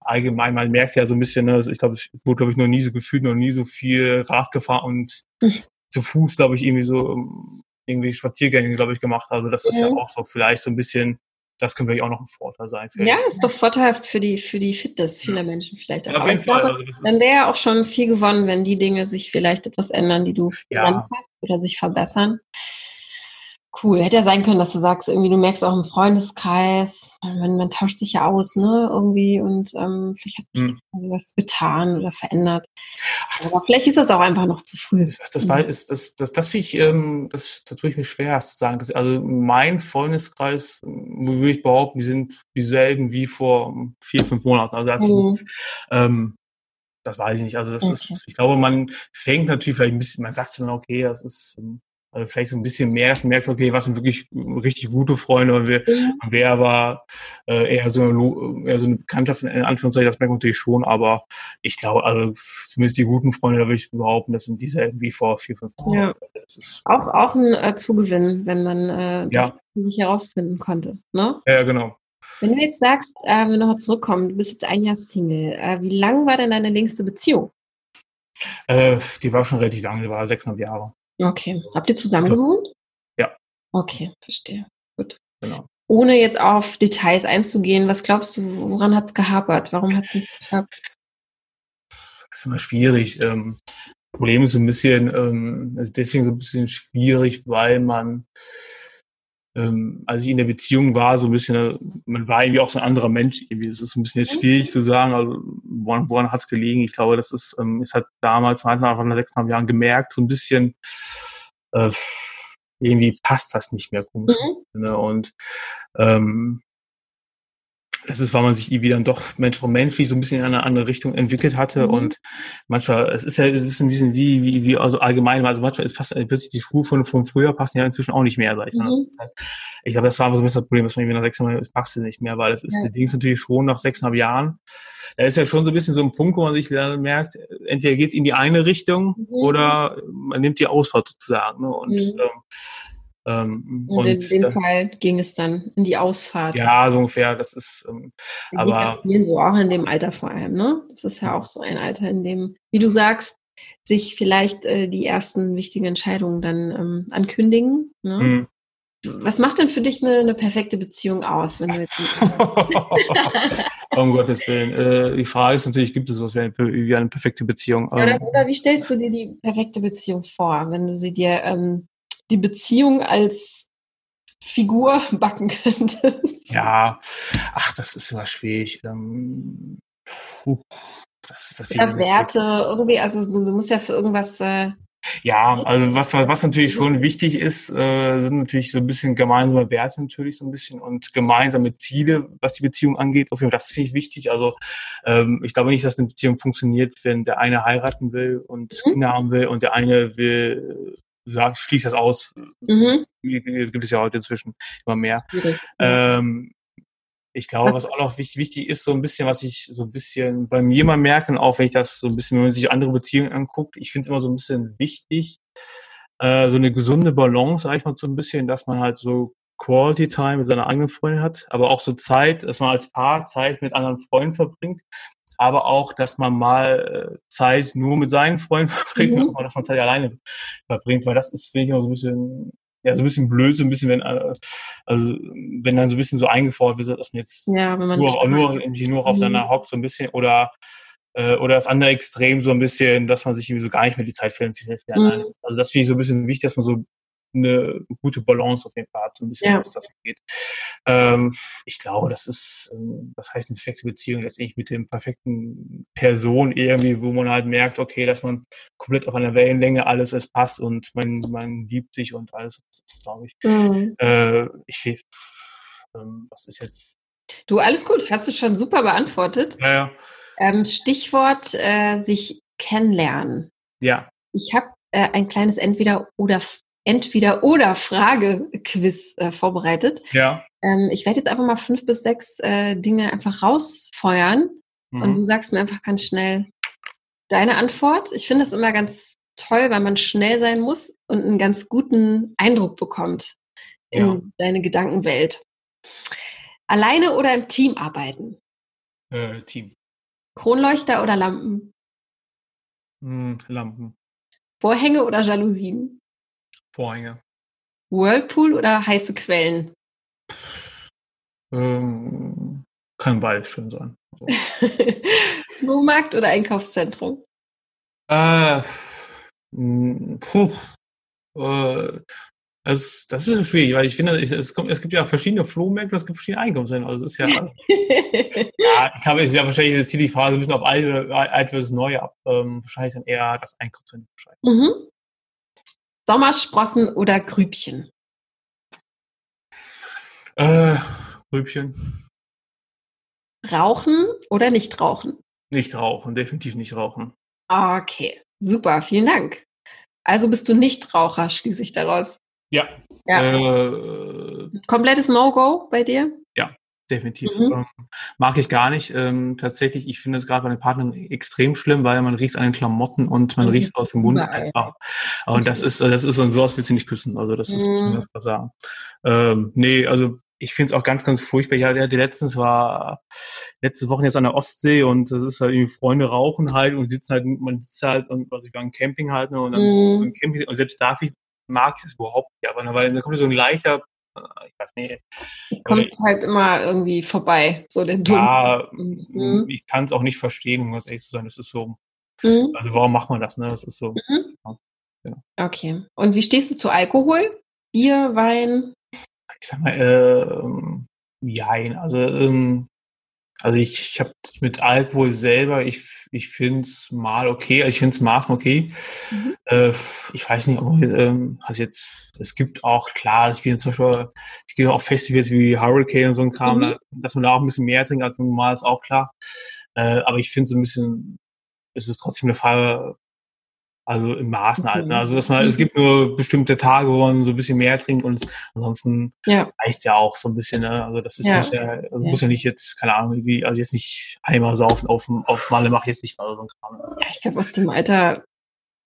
allgemein, man merkt ja so ein bisschen, ne, ich glaube, ich wurde, glaube ich, noch nie so gefühlt, noch nie so viel Rad gefahren und mhm. zu Fuß, glaube ich, irgendwie so irgendwie Spaziergänge, glaube ich, gemacht. Also das ist ja auch so vielleicht so ein bisschen, das könnte vielleicht auch noch ein Vorteil sein.
ja, ist doch vorteilhaft für die, für die Fitness vieler ja. Menschen vielleicht auch. Ja, auf jeden Fall. Glaube, also dann wäre ja auch schon viel gewonnen, wenn die Dinge sich vielleicht etwas ändern, die du ja. hast oder sich verbessern. Cool. Hätte ja sein können, dass du sagst, irgendwie, du merkst auch im Freundeskreis, man, man tauscht sich ja aus, ne, irgendwie und ähm, vielleicht hat sich hm. was getan oder verändert. Ach, das, Aber vielleicht ist das auch einfach noch zu früh.
Das, das war, ist, das, das, das finde ich, ähm, das, das tue ich mir schwer zu sagen. Das, also mein Freundeskreis, würde ich behaupten, die sind dieselben wie vor vier, fünf Monaten. Also das, mhm. ähm, das weiß ich nicht. Also das okay. ist, ich glaube, man fängt natürlich vielleicht ein bisschen, man sagt dann, okay, das ist ähm, also vielleicht so ein bisschen mehr, dass man merkt, okay, was sind wirklich richtig gute Freunde und wer, mhm. wer war äh, eher, so eine, eher so eine Bekanntschaft, in Anführungszeichen, das merkt man natürlich schon, aber ich glaube, also zumindest die guten Freunde, da würde ich behaupten, das sind dieselben wie vor vier, fünf Jahren.
Ja. auch, auch ein äh, Zugewinn, wenn man äh, das ja. sich herausfinden konnte. Ne?
Ja, genau.
Wenn du jetzt sagst, äh, wir nochmal zurückkommen, du bist jetzt ein Jahr Single, äh, wie lang war denn deine längste Beziehung?
Äh, die war schon relativ lange, die war sechseinhalb Jahre.
Okay. Habt ihr zusammen gewohnt?
Ja.
Okay, verstehe. Gut. Genau. Ohne jetzt auf Details einzugehen, was glaubst du, woran hat es gehapert? Warum hat es nicht geklappt?
Das ist immer schwierig. Ähm, Problem ist so ein bisschen, ähm, also deswegen so ein bisschen schwierig, weil man, ähm, als ich in der Beziehung war, so ein bisschen, man war irgendwie auch so ein anderer Mensch. Irgendwie. Das ist ein bisschen jetzt schwierig zu sagen, also woran, woran hat es gelegen? Ich glaube, das ist, ähm, es hat damals, man hat nach sechseinhalb Jahren gemerkt, so ein bisschen, äh, irgendwie passt das nicht mehr komisch. Mhm. Ne? Und ähm, das ist, weil man sich irgendwie dann doch Mensch von menschlich so ein bisschen in eine andere Richtung entwickelt hatte mhm. und manchmal, es ist ja ein bisschen wie, wie, wie also allgemein, also manchmal ist passt plötzlich die Schuhe von, von früher passen ja inzwischen auch nicht mehr, sag ich mal. Mhm. Halt, ich glaube, das war so ein bisschen das Problem, dass man irgendwie nach sechs Jahren, es passt nicht mehr, weil es ist, ja. das Ding ist natürlich schon nach sechseinhalb Jahren, da ist ja schon so ein bisschen so ein Punkt, wo man sich dann merkt, entweder geht's in die eine Richtung mhm. oder man nimmt die Ausfahrt sozusagen. Ne? Und mhm. ähm,
ähm, und, und, in dem da, Fall ging es dann in die Ausfahrt.
Ja, so ungefähr. Das ist, ähm, aber
so auch in dem Alter vor allem, ne? Das ist ja auch so ein Alter, in dem, wie du sagst, sich vielleicht äh, die ersten wichtigen Entscheidungen dann ähm, ankündigen. Ne? Mhm. Was macht denn für dich eine, eine perfekte Beziehung aus, wenn du jetzt
um Gottes Willen. Äh, die Frage ist natürlich, gibt es sowas wie eine, wie eine perfekte Beziehung?
Oder, ähm, oder, wie stellst du dir die perfekte Beziehung vor, wenn du sie dir ähm, die Beziehung als Figur backen könntest?
Ja, ach, das ist immer schwierig. Ähm,
puh, das, das ja, Werte, irgendwie, also du, musst ja für irgendwas. Äh,
ja, also was, was natürlich schon wichtig ist, äh, sind natürlich so ein bisschen gemeinsame Werte natürlich so ein bisschen und gemeinsame Ziele, was die Beziehung angeht. Auf jeden Fall, das finde ich wichtig. Also ähm, ich glaube nicht, dass eine Beziehung funktioniert, wenn der eine heiraten will und mhm. Kinder haben will und der eine will sag, schließ das aus. Mhm. Gibt es ja heute inzwischen immer mehr. Ähm, ich glaube, was auch noch wichtig, wichtig ist, so ein bisschen, was ich so ein bisschen bei mir mal merke, und auch wenn ich das so ein bisschen, wenn man sich andere Beziehungen anguckt, ich finde es immer so ein bisschen wichtig, äh, so eine gesunde Balance, sag ich mal, so ein bisschen, dass man halt so Quality Time mit seiner eigenen Freundin hat, aber auch so Zeit, dass man als Paar Zeit mit anderen Freunden verbringt, aber auch, dass man mal äh, Zeit nur mit seinen Freunden verbringt, mhm. dass man Zeit alleine verbringt, weil das ist, finde ich, immer so ein bisschen, ja, so ein bisschen blöd, so ein bisschen, wenn, äh, also, wenn dann so ein bisschen so eingefordert wird, dass man jetzt
ja, man
nur, nur, nur, nur aufeinander mhm. hockt, so ein bisschen, oder, äh, oder das andere Extrem so ein bisschen, dass man sich irgendwie so gar nicht mehr die Zeit für, für, für mhm. Also das finde ich so ein bisschen wichtig, dass man so eine gute Balance auf jeden Fall hat, so ein bisschen, ja. was das geht. Ähm, ich glaube, das ist, ähm, was heißt eine perfekte Beziehung, letztendlich mit dem perfekten Person irgendwie, wo man halt merkt, okay, dass man komplett auf einer Wellenlänge alles es passt und man, man liebt sich und alles, das ist, glaube ich. Mhm. Äh, ich ähm, was ist jetzt
Du, alles gut, hast du schon super beantwortet.
Ja, ja.
Ähm, Stichwort äh, sich kennenlernen.
Ja.
Ich habe äh, ein kleines Entweder oder Entweder-Oder-Frage-Quiz äh, vorbereitet.
Ja.
Ähm, ich werde jetzt einfach mal fünf bis sechs äh, Dinge einfach rausfeuern mhm. und du sagst mir einfach ganz schnell deine Antwort. Ich finde es immer ganz toll, weil man schnell sein muss und einen ganz guten Eindruck bekommt in ja. deine Gedankenwelt. Alleine oder im Team arbeiten?
Äh, Team.
Kronleuchter oder Lampen?
Hm, Lampen.
Vorhänge oder Jalousien?
Vorhänge.
Whirlpool oder heiße Quellen?
Ähm, kann beides schön sein. Also.
Flohmarkt oder Einkaufszentrum?
Äh, puh, äh, es, das ist schwierig, weil ich finde, es, kommt, es gibt ja verschiedene Flohmärkte, es gibt verschiedene Einkaufszentren. Also es ist ja, ja, ich habe jetzt ja wahrscheinlich jetzt hier die Phase ein bisschen auf alt, alt versus neu ab. Ähm, wahrscheinlich dann eher das Einkaufszentrum.
Mhm. Sommersprossen oder Grübchen?
Äh, Grübchen.
Rauchen oder nicht rauchen?
Nicht rauchen, definitiv nicht rauchen.
Okay, super, vielen Dank. Also bist du nicht Raucher, schließe ich daraus.
Ja.
Ja.
Äh,
Komplettes No-Go bei dir?
Definitiv.
Mhm.
Ähm, mag ich gar nicht. Ähm, tatsächlich, ich finde es gerade bei den Partnern extrem schlimm, weil man riecht an den Klamotten und man
Mhm.
riecht aus dem Mund.
Überall.
Ah. Und das ist, das ist so, sowas willst du nicht küssen. Also das ist,
Mhm.
das was sagen. Ähm, nee, also ich finde es auch ganz, ganz furchtbar. Ja, der, der letztens war letzte Woche jetzt an der Ostsee und das ist halt irgendwie Freunde rauchen halt und sitzen halt, man sitzt halt und was ich war ein Camping halt, ne, und dann ist
Mhm.
so ein Camping, und selbst da mag ich es überhaupt nicht, aber weil da kommt so ein leichter, ich weiß nicht,
Kommt halt immer irgendwie vorbei, so der Dumm.
ja,
mhm.
ich kann es auch nicht verstehen, um ganz ehrlich zu sein. Das ist so,
Mhm.
also warum macht man das, ne? Das ist so.
Mhm.
Ja.
Okay. Und wie stehst du zu Alkohol? Bier, Wein?
Ich sag mal, ähm, jein. Also, ähm, also ich, ich habe mit Alkohol selber, ich, ich finde es mal okay, ich finde es Maßen okay.
Mhm.
Äh, ich weiß nicht, ob ähm, also jetzt, es gibt auch, klar, ich bin zum Beispiel, ich gehe auf Festivals wie Hurricane und so ein Kram,
Mhm.
da, dass man da auch ein bisschen mehr trinkt als normal, ist auch klar. Äh, aber ich finde so ein bisschen, es ist trotzdem eine Frage, also im Maßen halt. Ne? Also dass man, es gibt nur bestimmte Tage, wo man so ein bisschen mehr trinkt und ansonsten
Ja.
reicht ja auch so ein bisschen. Ne? Also das ist
Ja.
muss ja, also muss ja nicht jetzt, keine Ahnung, wie, also jetzt nicht einmal saufen auf, auf Malle mache ich jetzt nicht mal so ein Kram.
ja ich glaube, aus dem Alter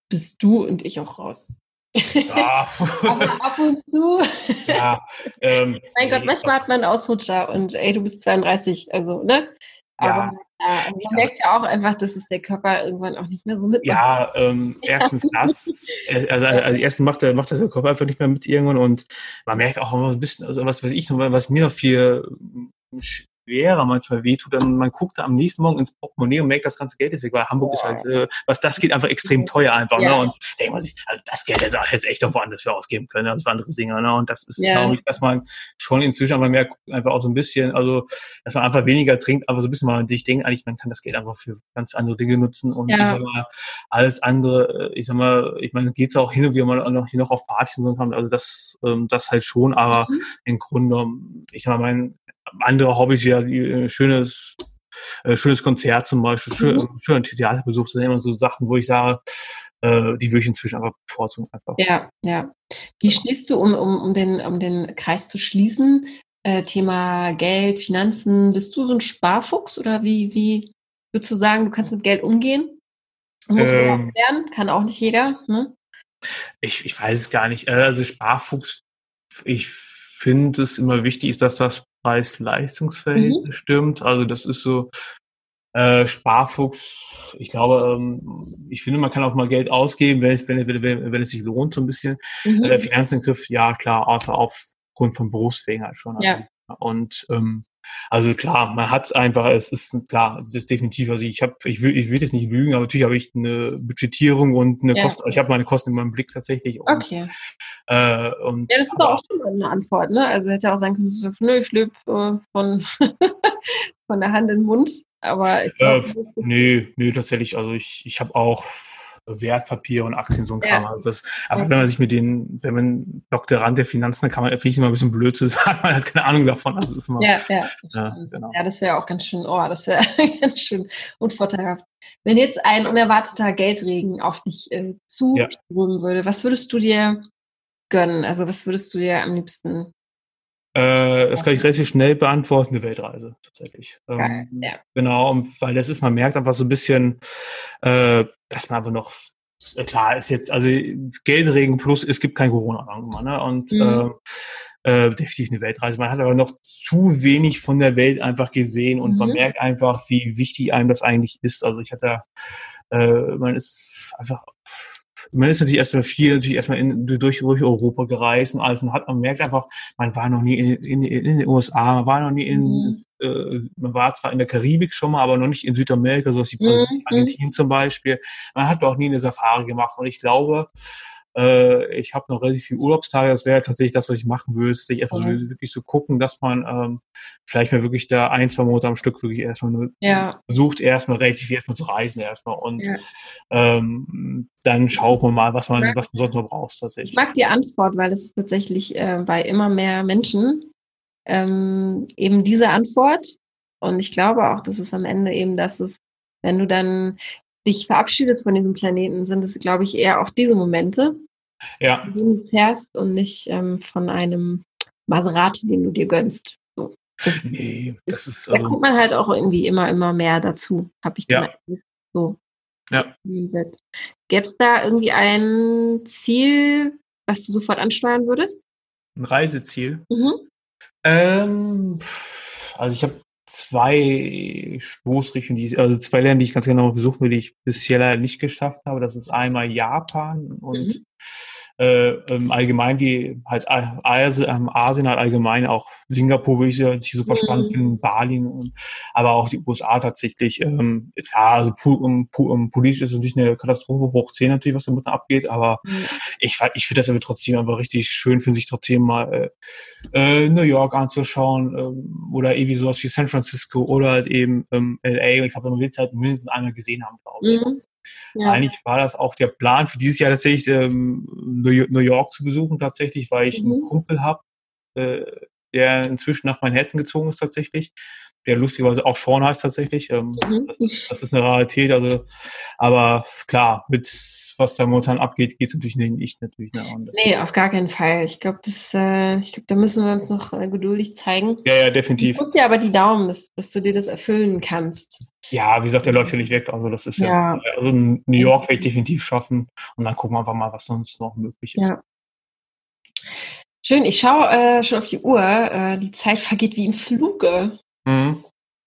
bist du und ich auch raus.
Ja,
Aber ab und zu.
ja ähm,
Mein Gott, manchmal hat man einen Ausrutscher und ey, du bist 32, also, ne?
Ja.
Man merkt ja auch einfach, dass es der Körper irgendwann auch nicht mehr so mitmacht.
Ja, ähm, erstens das, äh, also, also erstens macht er macht das der Kopf einfach nicht mehr mit irgendwann und man merkt auch immer ein bisschen, also was weiß ich, noch, was mir noch viel schwerer manchmal wehtut, dann man guckt da am nächsten Morgen ins Portemonnaie und merkt, das ganze Geld ist weg, weil Hamburg
Ja.
ist halt, äh, was das geht, einfach extrem teuer einfach,
Ja.
ne? Und denkt man sich, also das Geld hätte jetzt echt auch woanders für ausgeben können, das war andere Dinge, ne? Und das ist,
Ja.
glaube ich, dass man schon inzwischen einfach mehr guckt, einfach auch so ein bisschen, also dass man einfach weniger trinkt, aber so ein bisschen mal sich denkt, eigentlich, man kann das Geld einfach für ganz andere Dinge nutzen und
Ja.
ich sag mal, alles andere, äh, ich sag mal, ich meine, geht's auch hin und wieder mal noch, hier noch auf Partys und so also das, ähm, das halt schon, aber
Mhm.
im Grunde, ich sag mal, mein andere Hobbys ja, die, äh, schönes, äh, schönes Konzert zum Beispiel, schön,
Mhm.
schönen Theaterbesuch, das sind immer so Sachen, wo ich sage, äh, die würde ich inzwischen einfach bevorzugen einfach.
Ja, ja. Wie stehst du, um, um, um, den, um den Kreis zu schließen? Äh, Thema Geld, Finanzen. Bist du so ein Sparfuchs oder wie, wie würdest du sagen, du kannst mit Geld umgehen? Muss man
Ähm.
auch lernen, kann auch nicht jeder. Ne?
Ich, ich weiß es gar nicht. Äh, Also Sparfuchs, ich finde es immer wichtig, ist, dass das Preis-Leistungsverhältnis stimmt. Also das ist so, äh, Sparfuchs, ich glaube, ähm, ich finde, man kann auch mal Geld ausgeben, wenn es, wenn, wenn, wenn, es sich lohnt, so ein bisschen.
Mhm.
Äh, Finanzen im Griff, ja klar, außer aufgrund von Berufswegen halt schon.
Ja.
Und ähm, also klar, man hat es einfach, es ist klar, es ist definitiv, also ich habe, ich will, ich will jetzt nicht lügen, aber natürlich habe ich eine Budgetierung und eine
Ja.
Kosten, ich habe meine Kosten in meinem Blick tatsächlich. Und,
Okay.
äh, und
Ja, das ist
aber-
doch auch schon mal eine Antwort, ne? Also hätte auch sein können, sagst, nö, ich lebe äh, von, von der Hand in den Mund. Aber ich
Äh,
glaube,
Nee, nee, tatsächlich. Also ich, ich habe auch Wertpapier und Aktien, so ein
Ja.
Kram. Also das, einfach wenn man sich mit den, wenn man Doktorand der Finanzen, dann kann man, finde ich immer ein bisschen blöd zu sagen, man hat keine Ahnung davon. Also ist immer,
ja, ja, das
Ja, genau.
ja, das wäre auch ganz schön, oh, das wäre ganz schön unvorteilhaft. Wenn jetzt ein unerwarteter Geldregen auf dich äh, zuströmen würde, was würdest du dir gönnen? Also was würdest du dir am liebsten?
Äh, das kann ich relativ schnell beantworten, eine Weltreise tatsächlich. Ähm,
ja.
Genau, weil das ist, man merkt einfach so ein bisschen, äh, dass man einfach noch, äh, klar ist jetzt, also Geldregen plus, es gibt kein Corona irgendwann, ne? Und
Mhm.
äh, äh, definitiv eine Weltreise. Man hat aber noch zu wenig von der Welt einfach gesehen und man
Mhm.
merkt einfach, wie wichtig einem das eigentlich ist. Also ich hatte, äh, man ist einfach man ist natürlich erstmal viel, natürlich erstmal in, durch, durch Europa gereist und alles und hat, man merkt einfach, man war noch nie in, in, in den USA, man war noch nie in,
Mhm.
äh, man war zwar in der Karibik schon mal, aber noch nicht in Südamerika, so wie
Mhm.
Brasilien, Argentinien zum Beispiel. Man hat auch nie eine Safari gemacht und ich glaube, äh, ich habe noch relativ viele Urlaubstage, das wäre tatsächlich das, was ich machen würde, sich einfach so, wirklich so gucken, dass man ähm, vielleicht mal wirklich da ein, zwei Monate am Stück wirklich erstmal nur
Ja,
versucht, erstmal relativ viel erstmal zu reisen erstmal und
Ja.
ähm, dann schaut man mal, was man,
Ja.
was man sonst noch braucht
ich
tatsächlich.
mag die Antwort, weil es ist tatsächlich äh, bei immer mehr Menschen ähm, eben diese Antwort. Und ich glaube auch, dass es am Ende eben das ist, wenn du dann dich verabschiedest von diesem Planeten, sind es, glaube ich, eher auch diese Momente,
Ja,
die du fährst und nicht ähm, von einem Maserati, den du dir gönnst. So. Das,
nee, das ist,
da
also,
kommt man halt auch irgendwie immer, immer mehr dazu, habe ich
Ja.
gemerkt. So.
Ja.
Gäbe es da irgendwie ein Ziel, was du sofort ansteuern würdest?
ein Reiseziel.
Mhm.
Ähm, also ich habe zwei Stoßrichtungen, die ich, also zwei Länder, die ich ganz genau besuchen will, die ich bisher leider nicht geschafft habe. Das ist einmal Japan und
Mhm.
äh, allgemein die halt Asien, Asien halt allgemein auch Singapur würde ich die super spannend
Mhm.
finden, Bali und aber auch die USA tatsächlich. Ähm, klar, also pu um, pu um, politisch ist es natürlich eine Katastrophe hoch 10 natürlich, was da mitten abgeht, aber ich, fa- ich finde das aber trotzdem einfach richtig schön, finde sich trotzdem mal äh, äh, New York anzuschauen ähm, oder irgendwie sowas wie San Francisco oder halt eben ähm, LA. Ich glaube, man will es halt mindestens einmal gesehen haben, glaube ich.
Mhm. Ja.
Eigentlich war das auch der Plan für dieses Jahr tatsächlich ähm, New Yo- New York zu besuchen tatsächlich, weil ich einen
Mhm.
Kumpel habe, äh, der inzwischen nach Manhattan gezogen ist tatsächlich, der lustigerweise auch Sean heißt tatsächlich. Ähm,
Mhm.
das, ist, das ist eine Rarität, also aber klar, mit was da momentan abgeht, geht es natürlich nicht natürlich. Ne?
Nee, auf gar keinen Fall. Ich glaube, das, äh, ich glaube, da müssen wir uns noch äh, geduldig zeigen.
ja, ja,
Ich
definitiv.
drück dir aber die Daumen, dass, dass du dir das erfüllen kannst.
Ja, wie gesagt, der läuft ja nicht weg. Also das ist ja,
Ja.
also New York werde ich definitiv schaffen und dann gucken wir einfach mal, was sonst noch möglich ist.
Ja. Schön, ich schaue äh, schon auf die Uhr. Äh, die Zeit vergeht wie im Fluge.
Mhm.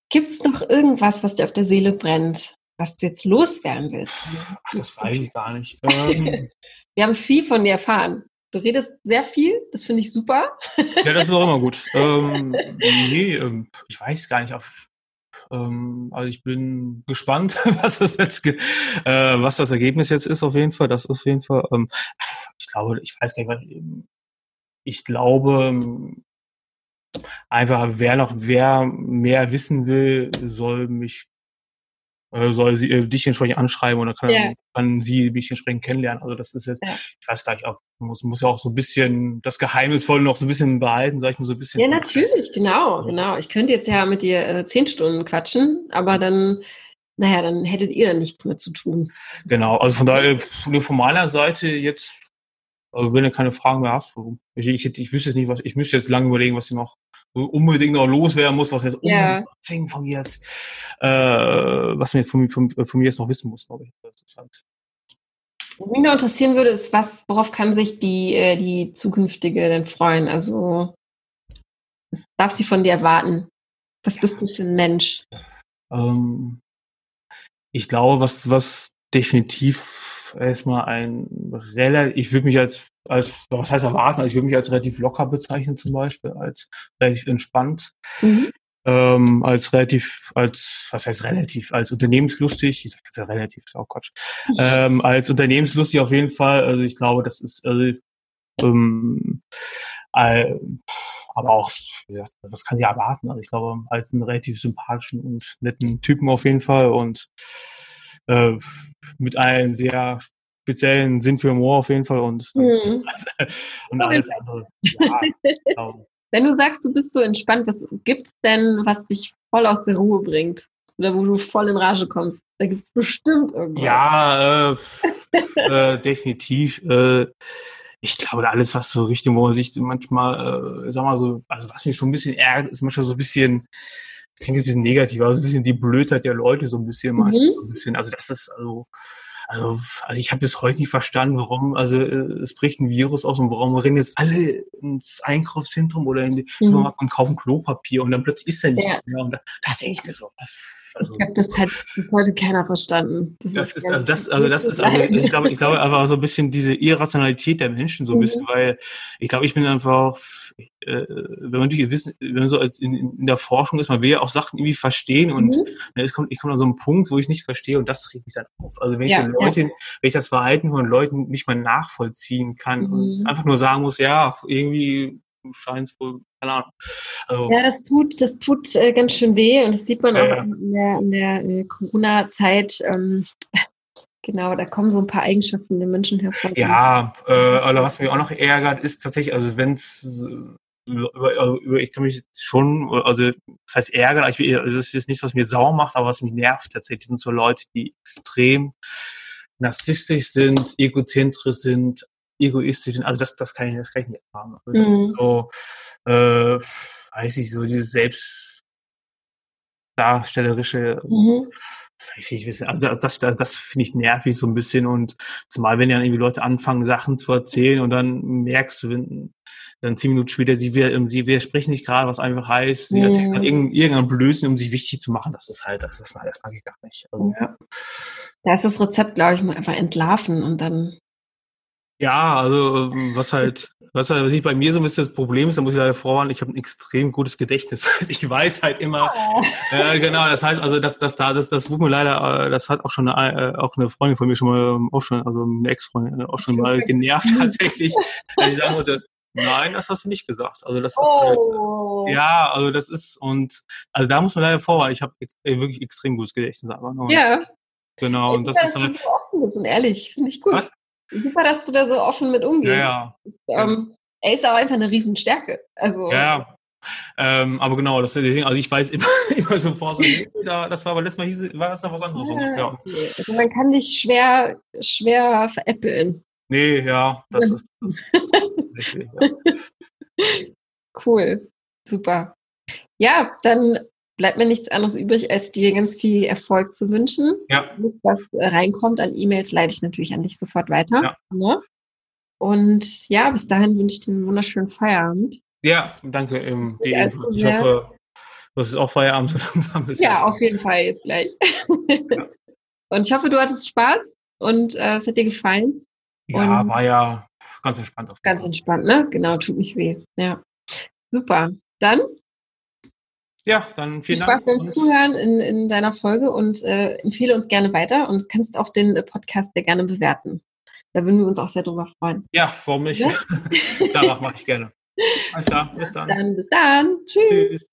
Gibt es noch irgendwas, was dir auf der Seele brennt, was du jetzt loswerden willst?
Ach, das weiß ich gar nicht. Ähm,
Wir haben viel von dir erfahren. Du redest sehr viel, das finde ich super.
ja, das ist auch immer gut. Ähm, nee, ähm, ich weiß gar nicht. Auf, ähm, also ich bin gespannt, was das jetzt, äh, was das Ergebnis jetzt ist. Auf jeden Fall, das ist auf jeden Fall. Ähm, ich glaube, ich weiß gar nicht, was, ich glaube einfach, wer noch, wer mehr wissen will, soll mich äh, soll sie äh, dich entsprechend anschreiben dann kann,
Ja.
kann sie mich entsprechend kennenlernen. Also das ist jetzt,
Ja.
ich weiß gar nicht, ob muss, muss ja auch so ein bisschen das Geheimnisvolle noch so ein bisschen behalten, sag ich mal so ein bisschen.
Ja, natürlich, genau, genau. Ich könnte jetzt ja mit dir äh, zehn Stunden quatschen, aber dann, naja, dann hättet ihr dann nichts mehr zu tun.
Genau, also von daher, von meiner Seite jetzt, also wenn du keine Fragen mehr hast, ich, ich, ich wüsste jetzt nicht, was, ich müsste jetzt lange überlegen, was ich noch so unbedingt noch loswerden muss, was jetzt
Ja.
unbedingt von mir jetzt, äh, was mir von, von, von mir jetzt noch wissen muss, glaube ich. Ist
Was mich noch interessieren würde, ist, was, worauf kann sich die, äh, die zukünftige denn freuen? Also, was darf sie von dir erwarten? Was bist du für ein Mensch?
Ähm, ich glaube, was, was definitiv erstmal ein relativ, ich würde mich als, als, was heißt erwarten, also ich würde mich als relativ locker bezeichnen zum Beispiel, als relativ entspannt,
Mhm.
ähm, als relativ, als, was heißt relativ, als unternehmenslustig, ich sage jetzt ja relativ, ist auch Quatsch, ähm, als unternehmenslustig auf jeden Fall, also ich glaube, das ist, also, ähm, äh, aber auch, ja, was kann sie erwarten? Also ich glaube, als einen relativ sympathischen und netten Typen auf jeden Fall und äh, mit einem sehr speziellen Sinn für Humor auf jeden Fall und,
Mhm.
und alles andere. Ja, genau.
Wenn du sagst, du bist so entspannt, was gibt's denn, was dich voll aus der Ruhe bringt? Oder wo du voll in Rage kommst? Da gibt's bestimmt irgendwas.
ja äh, äh, definitiv. Äh, ich glaube, alles, was so Richtung, wo man sich manchmal, äh, sag mal so, also was mich schon ein bisschen ärgert, ist manchmal so ein bisschen, klingt jetzt ein bisschen negativ, aber so ein bisschen die Blödheit der Leute so ein bisschen,
Mhm.
manchmal so ein bisschen, also das ist, also, also, also ich habe bis heute nicht verstanden, warum, also äh, es bricht ein Virus aus und warum rennen jetzt alle ins Einkaufszentrum oder in die
Mhm.
Supermarkt und kaufen Klopapier und dann plötzlich ist da nichts
Ja.
mehr und da, da denke ich mir so, was, also,
Ich glaube, das hat bis heute keiner verstanden.
das ist,
ganz
also das, also das ist, also ich glaube, ich glaube einfach so ein bisschen diese Irrationalität der Menschen so ein
Mhm.
bisschen, weil ich glaube, ich bin einfach, äh, wenn man natürlich wissen, wenn man so als in, in der Forschung ist, man will ja auch Sachen irgendwie verstehen und
Mhm.
ne, es kommt, ich komme an so einen Punkt, wo ich nicht verstehe und das regt mich dann auf. Also wenn ich
Ja,
den Leuten, wenn ich das Verhalten von Leuten nicht mal nachvollziehen kann
Mhm.
und einfach nur sagen muss, ja, irgendwie scheint es wohl, keine Ahnung. Also,
Ja, das tut, das tut äh, ganz schön weh und das sieht man
Ja,
auch
ja.
in der, in der äh, Corona-Zeit. Ähm, genau, da kommen so ein paar Eigenschaften der Menschen hervor.
Ja, äh, oder was mich auch noch ärgert, ist tatsächlich, also wenn es über, über, ich kann mich schon, also das heißt ärgern, ich, das ist jetzt nichts, was mir sauer macht, aber was mich nervt tatsächlich, sind so Leute, die extrem narzisstisch sind, egozentrisch sind, egoistisch sind. Also das, das kann ich, das kann ich nicht erfahren. Also das mhm. ist so, äh, weiß ich, so dieses selbstdarstellerische, mhm. Also das, das, das finde ich nervig so ein bisschen und zumal wenn ja irgendwie Leute anfangen, Sachen zu erzählen und dann merkst du, wenn, dann zehn Minuten später, sie, sie widersprechen nicht gerade, was einfach heißt, sie mhm. erzählen dann irgendeinen Blödsinn, um sich wichtig zu machen. Das ist halt, das, das, das mag ich gar nicht. Also, ja.
Da ist das Rezept, glaube ich, mal einfach entlarven und dann
ja, also was halt, was halt, was ich bei mir so ein bisschen das Problem ist, da muss ich leider vorwarnen, ich habe ein extrem gutes Gedächtnis. ich weiß halt immer, oh. äh, genau, das heißt, also das, das da, das, das wurde mir leider, äh, das hat auch schon eine, äh, auch eine Freundin von mir schon mal, ähm, auch schon, also eine Ex-Freundin, äh, auch schon mal genervt tatsächlich, dass ich sagen wollte, nein, das hast du nicht gesagt. Also das ist halt, oh. ja, also das ist und also da muss man leider vorwarnen. Ich habe wirklich extrem gutes Gedächtnis, aber
noch ja.
Genau, und das ist halt.
Offen und ehrlich, finde ich gut. Was? Super, dass du da so offen mit umgehst. Ja, ja. Ähm, er ist auch einfach eine Riesenstärke. Also,
ja, ähm, aber genau, das Ding. Also ich weiß immer, immer sofort so, nee, da, das war aber letztes Mal hieß, war das noch was anderes. Ja,
ja. Also man kann dich schwer, schwer veräppeln.
Nee, ja, das ist, das ist, das ist richtig,
ja. Cool, super. Ja, dann bleibt mir nichts anderes übrig, als dir ganz viel Erfolg zu wünschen.
Ja.
Was äh, reinkommt an E-Mails, leite ich natürlich an dich sofort weiter. Ja. Ne? Und ja, bis dahin wünsche ich dir einen wunderschönen Feierabend.
Ja, danke. Ähm, die also ich hoffe, das ist auch Feierabend so langsam
ist. Ja, auf jeden Fall jetzt gleich. Ja. Und ich hoffe, du hattest Spaß und äh, es hat dir gefallen.
Ja, und war ja ganz entspannt.
Auf ganz entspannt, ne? Genau, tut nicht weh. Ja. Super. Dann
ja, dann vielen
Dank. Spaß beim Zuhören in, in deiner Folge und äh, empfehle uns gerne weiter und kannst auch den äh, Podcast sehr gerne bewerten. Da würden wir uns auch sehr drüber freuen.
Ja, warum nicht? Ja? Danach mache ich gerne. Alles klar, bis dann.
Dann bis dann. Tschüss. Tschüss.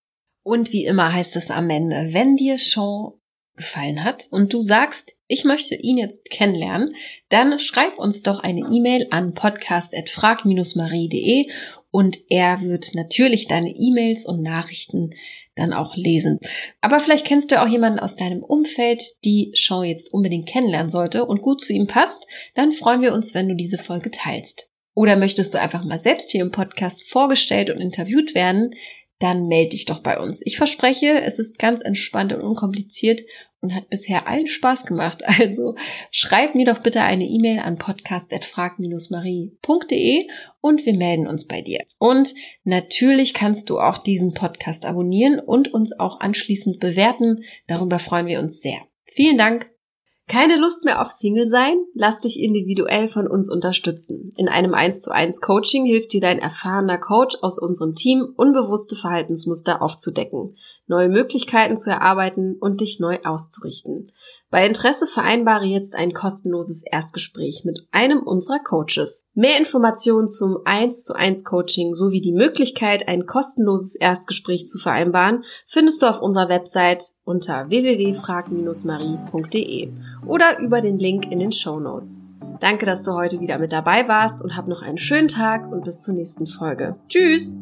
Und wie immer heißt es am Ende, wenn dir Sean gefallen hat und du sagst, ich möchte ihn jetzt kennenlernen, dann schreib uns doch eine E-Mail an podcast.frag-marie.de und er wird natürlich deine E-Mails und Nachrichten dann auch lesen. Aber vielleicht kennst du auch jemanden aus deinem Umfeld, die Show jetzt unbedingt kennenlernen sollte und gut zu ihm passt, dann freuen wir uns, wenn du diese Folge teilst. Oder möchtest du einfach mal selbst hier im Podcast vorgestellt und interviewt werden, dann melde dich doch bei uns. Ich verspreche, es ist ganz entspannt und unkompliziert und hat bisher allen Spaß gemacht. Also schreib mir doch bitte eine E-Mail an podcast.frag-marie.de und wir melden uns bei dir. Und natürlich kannst du auch diesen Podcast abonnieren und uns auch anschließend bewerten. Darüber freuen wir uns sehr. Vielen Dank keine Lust mehr auf Single sein? Lass dich individuell von uns unterstützen. In einem 1 zu 1 Coaching hilft dir dein erfahrener Coach aus unserem Team, unbewusste Verhaltensmuster aufzudecken, neue Möglichkeiten zu erarbeiten und dich neu auszurichten. Bei Interesse vereinbare jetzt ein kostenloses Erstgespräch mit einem unserer Coaches. Mehr Informationen zum 1 zu 1 Coaching sowie die Möglichkeit, ein kostenloses Erstgespräch zu vereinbaren, findest du auf unserer Website unter www.frag-marie.de oder über den Link in den Show Notes. Danke, dass du heute wieder mit dabei warst und hab noch einen schönen Tag und bis zur nächsten Folge. Tschüss!